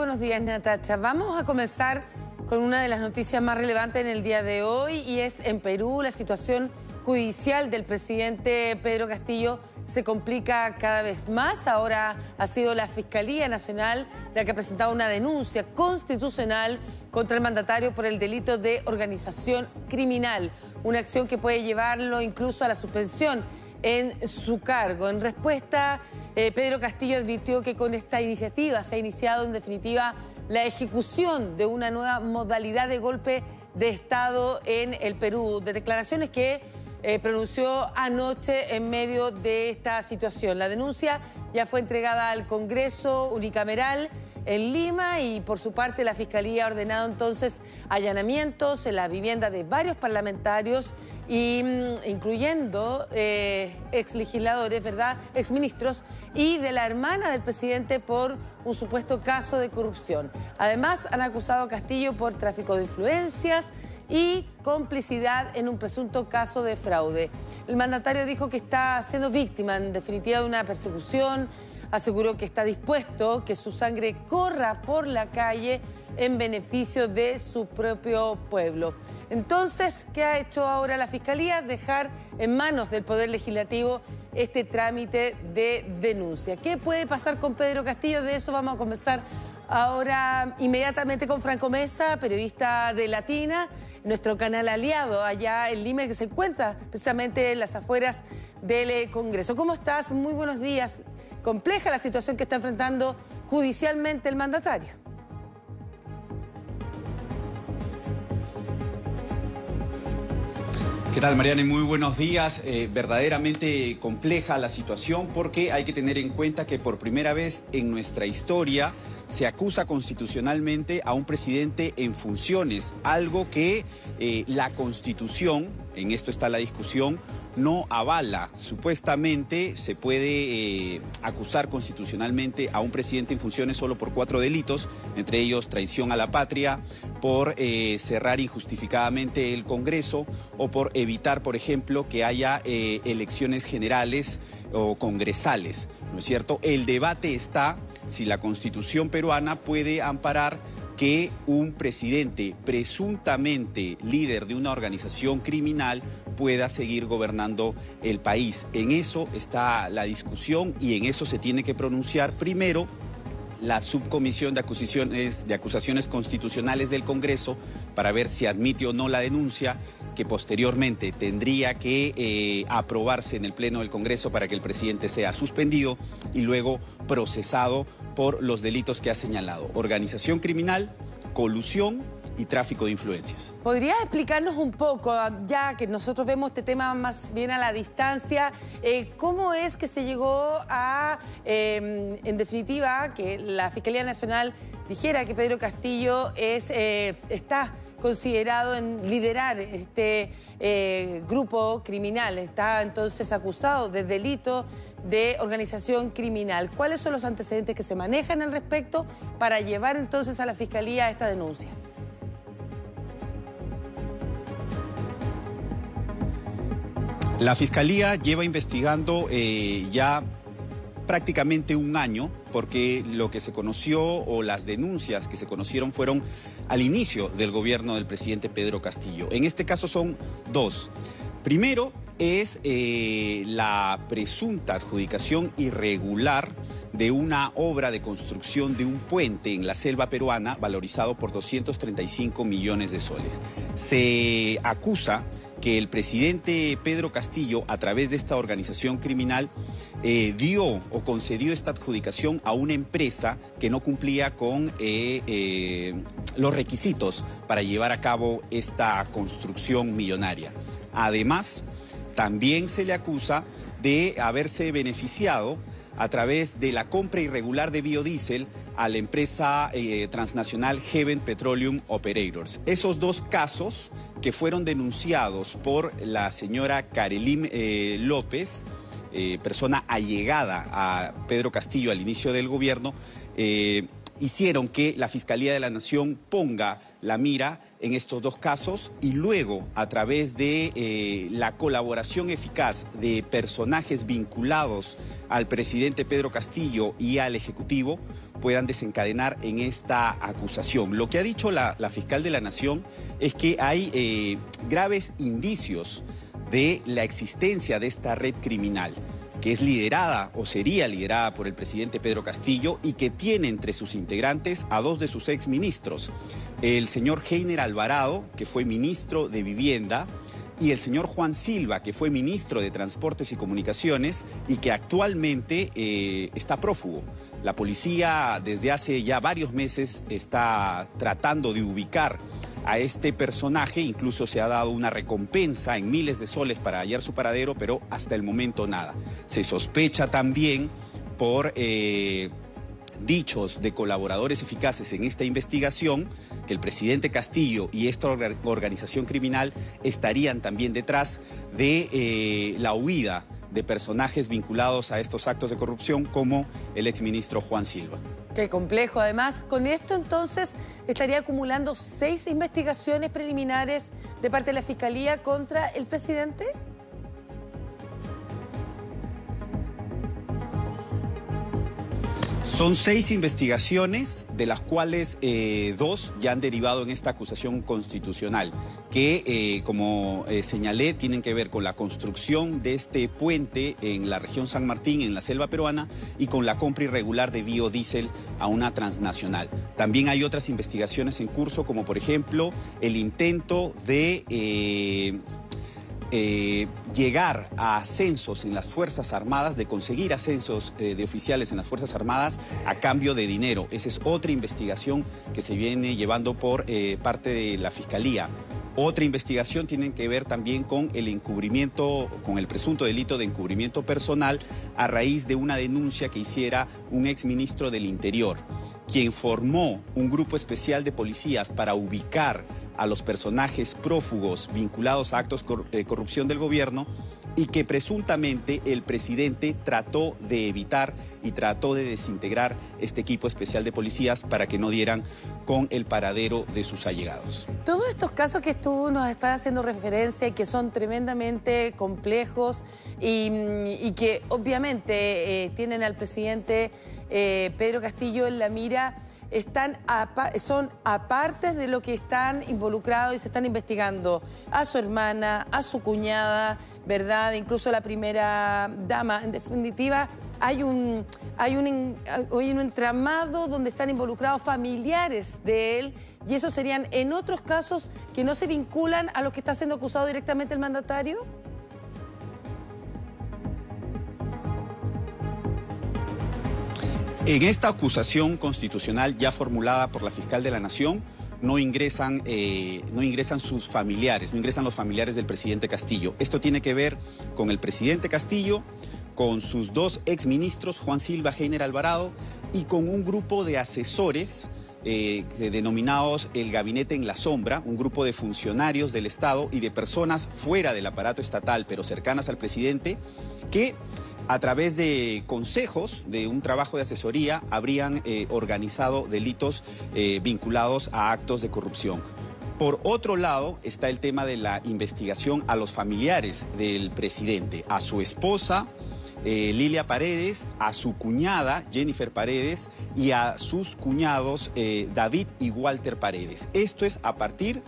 buenos días, Natacha. Vamos a comenzar con una de las noticias más relevantes en el día de hoy y es en Perú la situación judicial del presidente Pedro Castillo se complica cada vez más. Ahora ha sido la Fiscalía Nacional la que ha presentado una denuncia constitucional contra el mandatario por el delito de organización criminal, una acción que puede llevarlo incluso a la suspensión en su cargo. En respuesta, eh, Pedro Castillo advirtió que con esta iniciativa se ha iniciado en definitiva la ejecución de una nueva modalidad de golpe de Estado en el Perú, de declaraciones que eh, pronunció anoche en medio de esta situación. La denuncia ya fue entregada al Congreso unicameral en Lima y por su parte la Fiscalía ha ordenado entonces allanamientos en la vivienda de varios parlamentarios, y, mm, incluyendo eh, ex legisladores, ¿verdad? Ex ministros y de la hermana del presidente por un supuesto caso de corrupción. Además han acusado a Castillo por tráfico de influencias y complicidad en un presunto caso de fraude. El mandatario dijo que está siendo víctima en definitiva de una persecución, aseguró que está dispuesto que su sangre corra por la calle en beneficio de su propio pueblo. Entonces, ¿qué ha hecho ahora la Fiscalía? Dejar en manos del Poder Legislativo este trámite de denuncia. ¿Qué puede pasar con Pedro Castillo? De eso vamos a comenzar ahora inmediatamente con Franco Mesa, periodista de Latina, nuestro canal aliado allá en Lima, que se encuentra precisamente en las afueras del Congreso. ¿Cómo estás? Muy buenos días compleja la situación que está enfrentando judicialmente el mandatario. ¿Qué tal, Mariana? Muy buenos días. Eh, verdaderamente compleja la situación porque hay que tener en cuenta que por primera vez en nuestra historia se acusa constitucionalmente a un presidente en funciones, algo que eh, la Constitución, en esto está la discusión, no avala. Supuestamente se puede eh, acusar constitucionalmente a un presidente en funciones solo por cuatro delitos, entre ellos traición a la patria, por eh, cerrar injustificadamente el Congreso o por evitar, por ejemplo, que haya elecciones generales o congresales. ¿No es cierto? El debate está si la Constitución peruana puede amparar que un presidente presuntamente líder de una organización criminal pueda seguir gobernando el país. En eso está la discusión y en eso se tiene que pronunciar primero la subcomisión de acusaciones, de acusaciones constitucionales del Congreso para ver si admite o no la denuncia, que posteriormente tendría que eh, aprobarse en el Pleno del Congreso para que el presidente sea suspendido y luego procesado por los delitos que ha señalado. Organización criminal, colusión y tráfico de influencias. ¿Podrías explicarnos un poco, ya que nosotros vemos este tema más bien a la distancia, eh, cómo es que se llegó a, em, en definitiva, que la Fiscalía Nacional dijera que Pedro Castillo es, eh, está considerado en liderar este eh, grupo criminal. Está entonces acusado de delito de organización criminal. ¿Cuáles son los antecedentes que se manejan al respecto para llevar entonces a la Fiscalía esta denuncia? La Fiscalía lleva investigando eh, ya prácticamente un año, porque lo que se conoció o las denuncias que se conocieron fueron al inicio del gobierno del presidente Pedro Castillo. En este caso son dos. Primero es eh, la presunta adjudicación irregular de una obra de construcción de un puente en la selva peruana valorizado por 235 millones de soles. Se acusa que el presidente Pedro Castillo, a través de esta organización criminal, eh, dio o concedió esta adjudicación a una empresa que no cumplía con eh, eh, los requisitos para llevar a cabo esta construcción millonaria. Además, también se le acusa de haberse beneficiado a través de la compra irregular de biodiesel a la empresa transnacional Heaven Petroleum Operators. Esos dos casos que fueron denunciados por la señora Karelim eh, López, eh, persona allegada a Pedro Castillo al inicio del gobierno, eh, hicieron que la Fiscalía de la Nación ponga la mira en estos dos casos y luego a través de la colaboración eficaz de personajes vinculados al presidente Pedro Castillo y al Ejecutivo puedan desencadenar en esta acusación. Lo que ha dicho la, fiscal de la Nación es que hay eh, graves indicios de la existencia de esta red criminal que es liderada o sería liderada por el presidente Pedro Castillo y que tiene entre sus integrantes a dos de sus exministros, el señor Heiner Alvarado, que fue ministro de Vivienda, y el señor Juan Silva, que fue ministro de Transportes y Comunicaciones y que actualmente eh, está prófugo. La policía desde hace ya varios meses está tratando de ubicar a este personaje, incluso se ha dado una recompensa en miles de soles para hallar su paradero, pero hasta el momento nada. Se sospecha también por... Eh, dichos de colaboradores eficaces en esta investigación, que el presidente Castillo y esta organización criminal estarían también detrás de eh, la huida de personajes vinculados a estos actos de corrupción como el exministro Juan Silva. Qué complejo. Además, con esto entonces estaría acumulando seis investigaciones preliminares de parte de la Fiscalía contra el presidente. Son seis investigaciones, de las cuales eh, dos ya han derivado en esta acusación constitucional, que, eh, como eh, señalé, tienen que ver con la construcción de este puente en la región San Martín, en la selva peruana, y con la compra irregular de biodiesel a una transnacional. También hay otras investigaciones en curso, como por ejemplo el intento de eh, llegar a ascensos en las Fuerzas Armadas, de conseguir ascensos eh, de oficiales en las Fuerzas Armadas a cambio de dinero. Esa es otra investigación que se viene llevando por eh, parte de la Fiscalía. Otra investigación tiene que ver también con el encubrimiento, con el presunto delito de encubrimiento personal a raíz de una denuncia que hiciera un exministro del Interior, quien formó un grupo especial de policías para ubicar a los personajes prófugos vinculados a actos de corrupción del gobierno y que presuntamente el presidente trató de evitar y trató de desintegrar este equipo especial de policías para que no dieran con el paradero de sus allegados. Todos estos casos que tú nos estás haciendo referencia y que son tremendamente complejos y, que obviamente eh, tienen al presidente eh, Pedro Castillo en la mira, están son aparte de lo que están involucrados y se están investigando a su hermana, a su cuñada, ¿verdad? Incluso la primera dama. En definitiva, hay un, hay un, un entramado donde están involucrados familiares de él y esos serían en otros casos que no se vinculan a lo que está siendo acusado directamente el mandatario. En esta acusación constitucional ya formulada por la fiscal de la Nación, no ingresan, eh, no ingresan sus familiares, no ingresan los familiares del presidente Castillo. Esto tiene que ver con el presidente Castillo, con sus dos exministros, Juan Silva, Heiner Alvarado, y con un grupo de asesores eh, denominados el Gabinete en la Sombra, un grupo de funcionarios del Estado y de personas fuera del aparato estatal, pero cercanas al presidente, que a través de consejos, de un trabajo de asesoría, habrían eh, organizado delitos eh, vinculados a actos de corrupción. Por otro lado está el tema de la investigación a los familiares del presidente, a su esposa, eh, Lilia Paredes, a su cuñada Jennifer Paredes y a sus cuñados David y Walter Paredes. Esto es a partir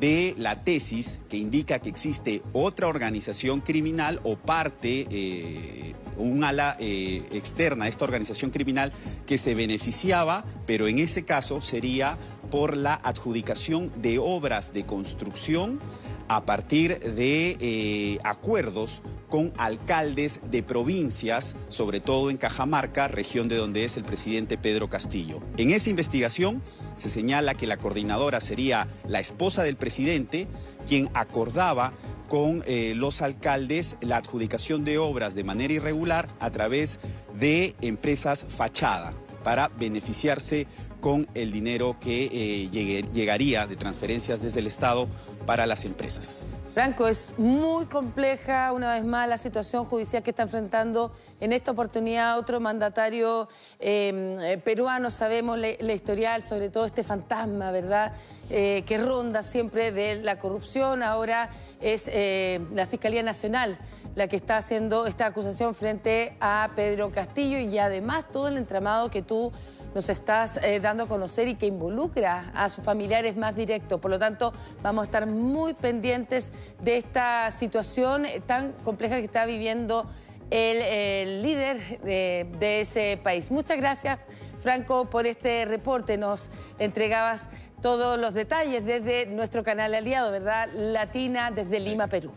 de la tesis que indica que existe otra organización criminal o parte, eh, un ala eh, externa a esta organización criminal que se beneficiaba, pero en ese caso sería por la adjudicación de obras de construcción a partir de eh, acuerdos con alcaldes de provincias, sobre todo en Cajamarca, región de donde es el presidente Pedro Castillo. En esa investigación se señala que la coordinadora sería la esposa del presidente, quien acordaba con eh, los alcaldes la adjudicación de obras de manera irregular a través de empresas fachada para beneficiarse con el dinero que eh, llegaría de transferencias desde el Estado para las empresas. Franco, es muy compleja una vez más la situación judicial que está enfrentando en esta oportunidad otro mandatario em, eh, peruano. Sabemos la, historial, sobre todo este fantasma, ¿verdad?, eh, que ronda siempre de la corrupción. Ahora es eh, la Fiscalía Nacional la que está haciendo esta acusación frente a Pedro Castillo y además todo el entramado que tú nos estás eh, dando a conocer y que involucra a sus familiares más directos. Por lo tanto, vamos a estar muy pendientes de esta situación tan compleja que está viviendo el, líder de, de ese país. Muchas gracias, Franco, por este reporte. Nos entregabas todos los detalles desde nuestro canal aliado, ¿verdad? Latina, desde Lima, Perú.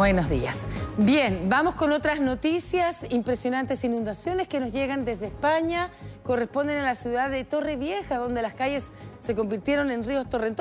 Buenos días. Bien, vamos con otras noticias. Impresionantes inundaciones que nos llegan desde España. Corresponden a la ciudad de Torrevieja, donde las calles se convirtieron en ríos torrentosos.